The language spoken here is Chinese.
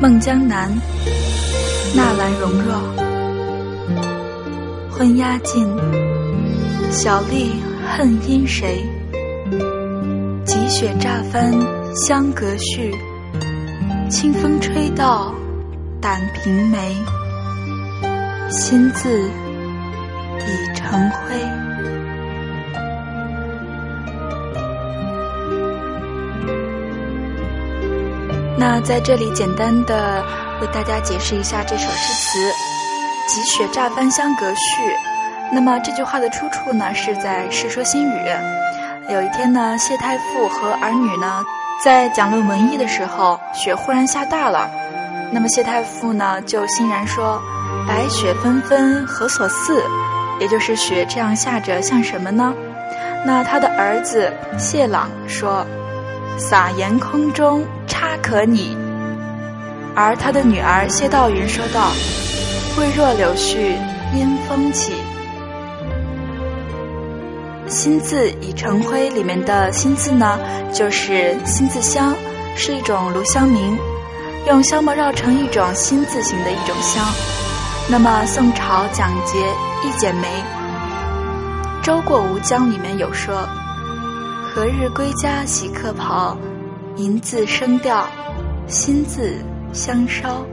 孟江南，纳兰容若。昏鸦尽，小吏恨因谁？积雪乍翻香阁絮，清风吹到胆瓶梅。心字已成灰。那在这里简单的为大家解释一下这首诗词《积雪乍翻香阁絮》。那么这句话的出处呢是在《世说新语》。有一天呢，谢太傅和儿女呢在讲论文艺的时候，雪忽然下大了。那么谢太傅呢就欣然说：“白雪纷纷何所似？”也就是雪这样下着像什么呢？那他的儿子谢朗说。撒盐空中他可你，而他的女儿谢道韫说道：“未若柳絮因风起。”心字已成灰里面的心字呢，就是心字香，是一种炉香名，用香末绕成一种心字形的一种香。那么宋朝蒋捷《一剪梅》《舟过吴江》里面有说。何日归家洗客袍？银字声调，心字相烧。